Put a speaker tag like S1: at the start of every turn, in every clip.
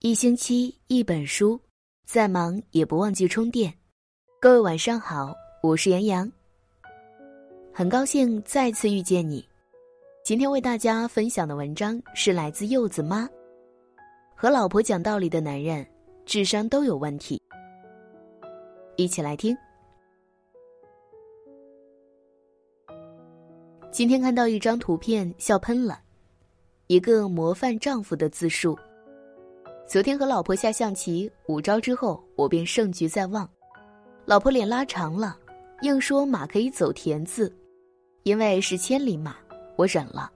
S1: 一星期一本书，再忙也不忘记充电。各位晚上好，我是杨洋。很高兴再次遇见你。今天为大家分享的文章是来自柚子妈。和老婆讲道理的男人，智商都有问题。一起来听。今天看到一张图片，笑喷了，一个模范丈夫的自述。昨天和老婆下象棋，五招之后我便胜局在望。老婆脸拉长了，硬说马可以走田字，因为是千里马，我忍了；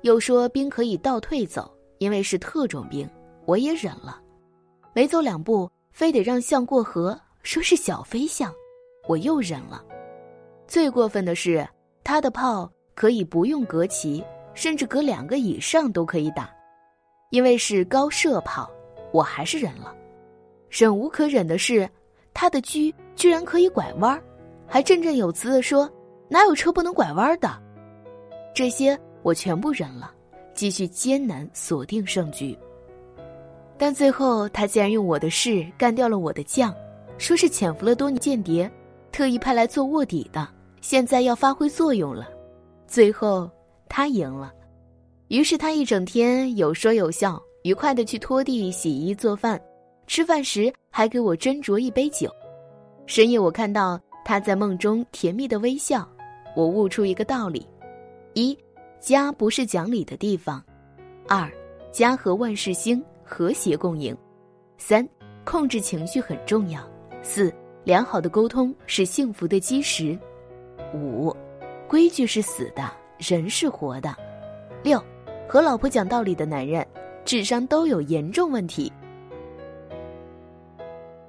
S1: 又说兵可以倒退走，因为是特种兵，我也忍了。没走两步，非得让象过河，说是小飞象，我又忍了。最过分的是，他的炮可以不用隔旗，甚至隔两个以上都可以打，因为是高射炮。我还是忍了，忍无可忍的是，他的车居然可以拐弯，还振振有词的说：“哪有车不能拐弯的？”这些我全部忍了，继续艰难锁定胜局。但最后他竟然用我的士干掉了我的将，说是潜伏了多年间谍，特意派来做卧底的，现在要发挥作用了。最后他赢了，于是他一整天有说有笑。愉快的去拖地、洗衣、做饭，吃饭时还给我斟酌一杯酒。深夜我看到他在梦中甜蜜的微笑，我悟出一个道理：一，家不是讲理的地方；二，家和万事兴，和谐共赢；三，控制情绪很重要；四，良好的沟通是幸福的基石；五，规矩是死的，人是活的；六，和老婆讲道理的男人。智商都有严重问题。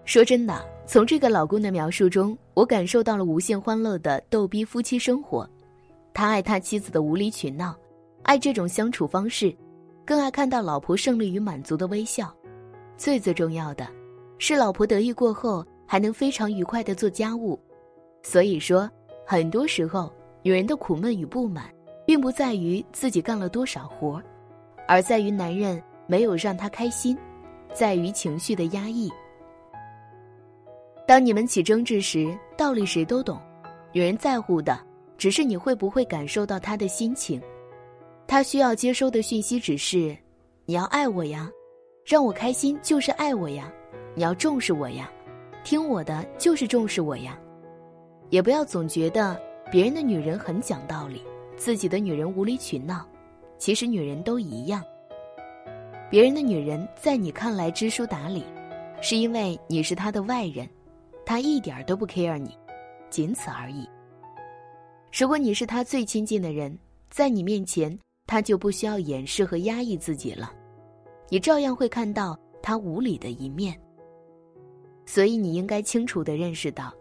S1: 说真的，从这个老公的描述中，我感受到了无限欢乐的逗逼夫妻生活。他爱他妻子的无理取闹，爱这种相处方式，更爱看到老婆胜利与满足的微笑。最最重要的，是老婆得意过后还能非常愉快的做家务。所以说，很多时候，女人的苦闷与不满，并不在于自己干了多少活，而在于男人。没有让他开心，在于情绪的压抑。当你们起争执时，道理谁都懂，女人在乎的只是你会不会感受到她的心情。她需要接收的讯息只是：你要爱我呀，让我开心就是爱我呀，你要重视我呀，听我的就是重视我呀。也不要总觉得别人的女人很讲道理，自己的女人无理取闹。其实女人都一样。别人的女人在你看来知书达理，是因为你是他的外人，他一点都不 care 你，仅此而已。如果你是他最亲近的人，在你面前，他就不需要掩饰和压抑自己了，你照样会看到他无理的一面。所以你应该清楚的认识到，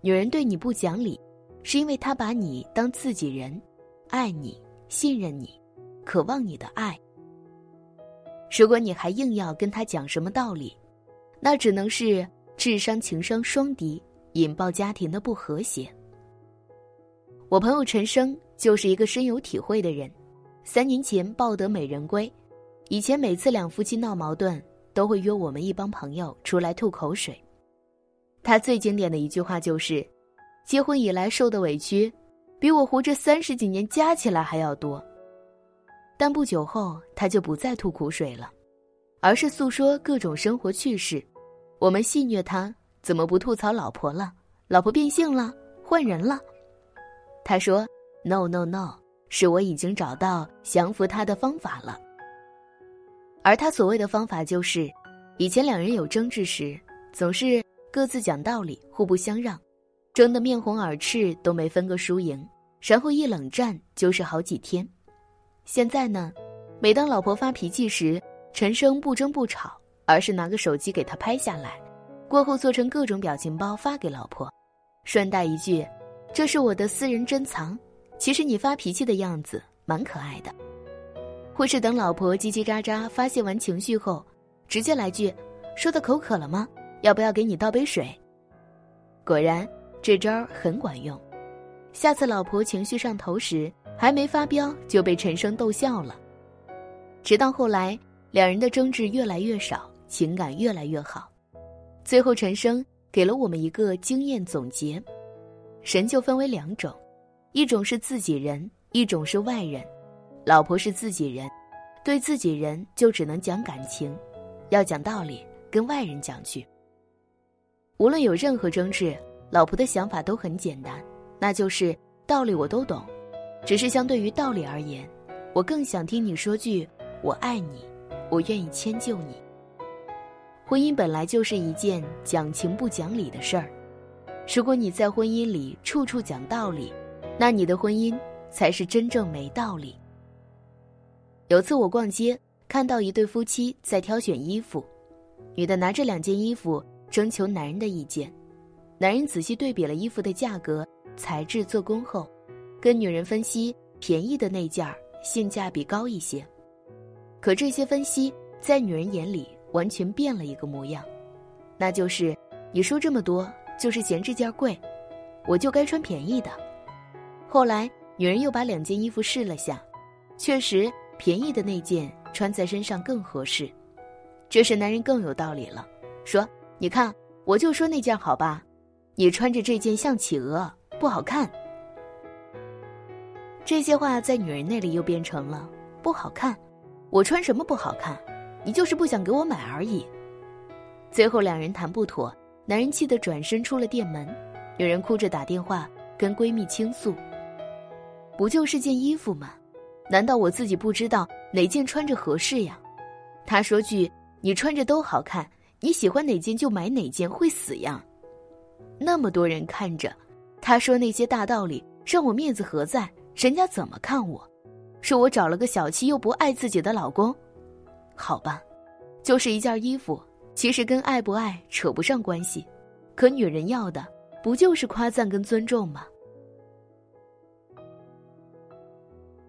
S1: 女人对你不讲理，是因为她把你当自己人，爱你，信任你，渴望你的爱。如果你还硬要跟他讲什么道理，那只能是智商情商双低，引爆家庭的不和谐。我朋友陈生就是一个深有体会的人，三年前抱得美人归，以前每次两夫妻闹矛盾，都会约我们一帮朋友出来吐口水。他最经典的一句话就是：“结婚以来受的委屈，比我活这三十几年加起来还要多。”但不久后，他就不再吐苦水了，而是诉说各种生活趣事。我们戏谑他怎么不吐槽老婆了？老婆变性了，换人了。他说：“No No No，是我已经找到降服他的方法了。”而他所谓的方法就是，以前两人有争执时，总是各自讲道理，互不相让，争得面红耳赤都没分个输赢，然后一冷战就是好几天。现在呢，每当老婆发脾气时，陈生不争不吵，而是拿个手机给她拍下来，过后做成各种表情包发给老婆，顺带一句：“这是我的私人珍藏。”其实你发脾气的样子蛮可爱的。或是等老婆叽叽喳喳发泄完情绪后，直接来句：“说的口渴了吗？要不要给你倒杯水？”果然，这招很管用。下次老婆情绪上头时。还没发飙就被陈生逗笑了，直到后来两人的争执越来越少，情感越来越好。最后，陈生给了我们一个经验总结：神就分为两种，一种是自己人，一种是外人。老婆是自己人，对自己人就只能讲感情，要讲道理跟外人讲去。无论有任何争执，老婆的想法都很简单，那就是道理我都懂，只是相对于道理而言，我更想听你说句“我爱你”，我愿意迁就你。婚姻本来就是一件讲情不讲理的事儿，如果你在婚姻里处处讲道理，那你的婚姻才是真正没道理。有次我逛街，看到一对夫妻在挑选衣服，女的拿着两件衣服。征求男人的意见，男人仔细对比了衣服的价格、材质、做工后，跟女人分析便宜的那件儿性价比高一些。可这些分析在女人眼里完全变了一个模样，那就是你说这么多就是嫌这件贵，我就该穿便宜的。后来女人又把两件衣服试了下，确实便宜的那件穿在身上更合适。这时男人更有道理了，说。你看，我就说那件好吧，你穿着这件像企鹅，不好看。这些话在女人那里又变成了不好看，我穿什么不好看？你就是不想给我买而已。最后两人谈不妥，男人气得转身出了店门，女人哭着打电话跟闺蜜倾诉：“不就是件衣服吗？难道我自己不知道哪件穿着合适呀？”她说句：“你穿着都好看。”你喜欢哪件就买哪件，会死呀！那么多人看着，他说那些大道理，让我面子何在？人家怎么看我？说我找了个小气又不爱自己的老公？好吧，就是一件衣服，其实跟爱不爱扯不上关系。可女人要的不就是夸赞跟尊重吗？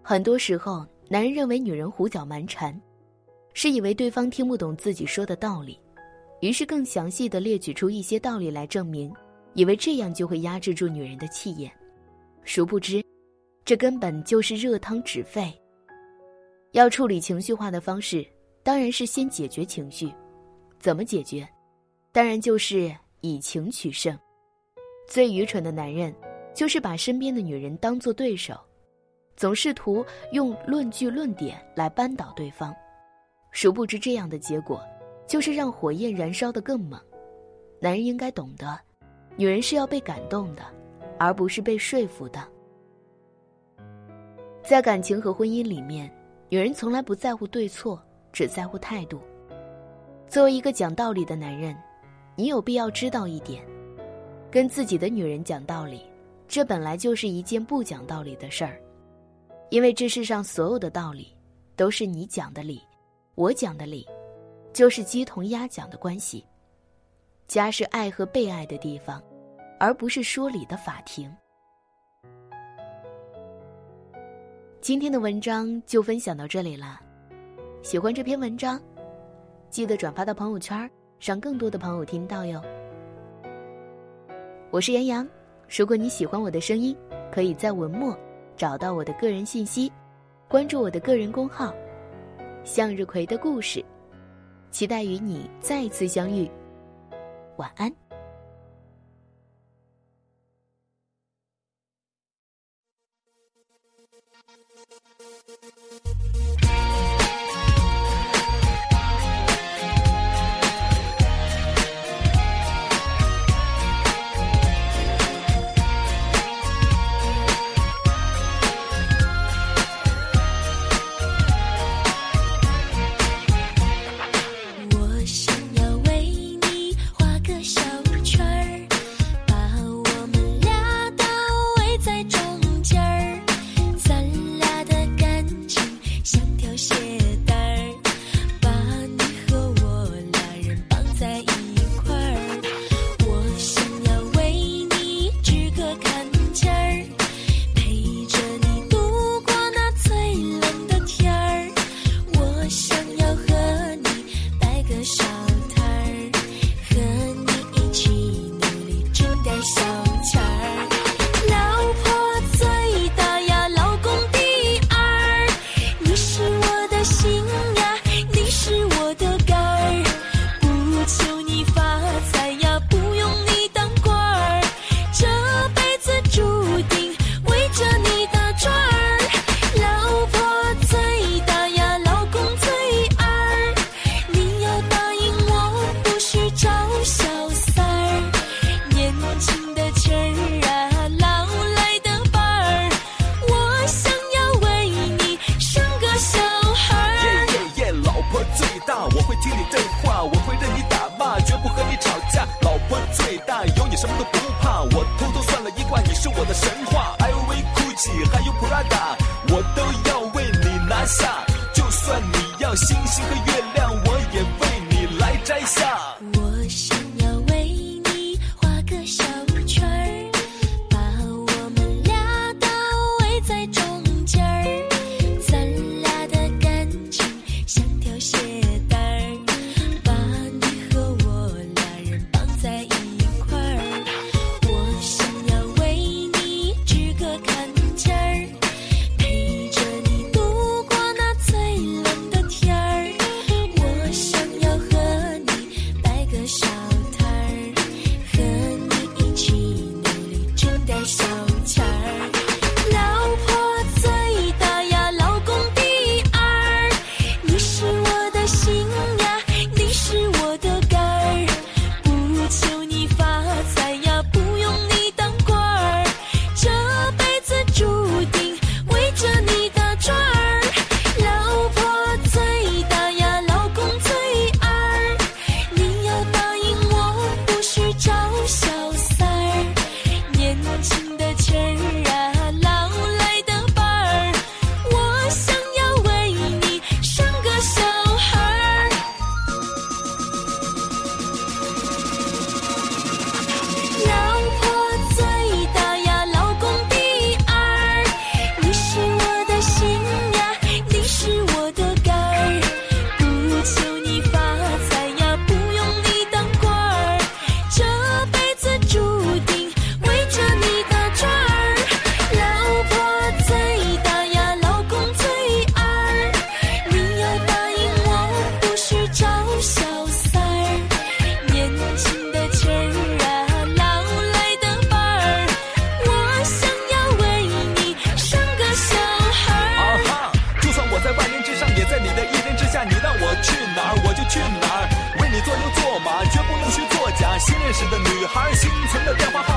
S1: 很多时候，男人认为女人胡搅蛮缠，是以为对方听不懂自己说的道理。于是更详细的列举出一些道理来证明，以为这样就会压制住女人的气焰，殊不知，这根本就是热汤止沸。要处理情绪化的方式，当然是先解决情绪。怎么解决？当然就是以情取胜。最愚蠢的男人，就是把身边的女人当做对手，总试图用论据论点来扳倒对方，殊不知这样的结果。就是让火焰燃烧的更猛。男人应该懂得，女人是要被感动的，而不是被说服的。在感情和婚姻里面，女人从来不在乎对错，只在乎态度。作为一个讲道理的男人，你有必要知道一点：跟自己的女人讲道理，这本来就是一件不讲道理的事儿。因为这世上所有的道理，都是你讲的理，我讲的理。就是鸡同鸭讲的关系。家是爱和被爱的地方，而不是说理的法庭。今天的文章就分享到这里了。喜欢这篇文章，记得转发到朋友圈，让更多的朋友听到哟。我是杨洋，如果你喜欢我的声音，可以在文末找到我的个人信息，关注我的个人公号“向日葵的故事”。期待与你再次相遇，晚安。
S2: 大我都要为你拿下。就算你要星星和月亮我也为你来摘下。认识的女孩心存的电话号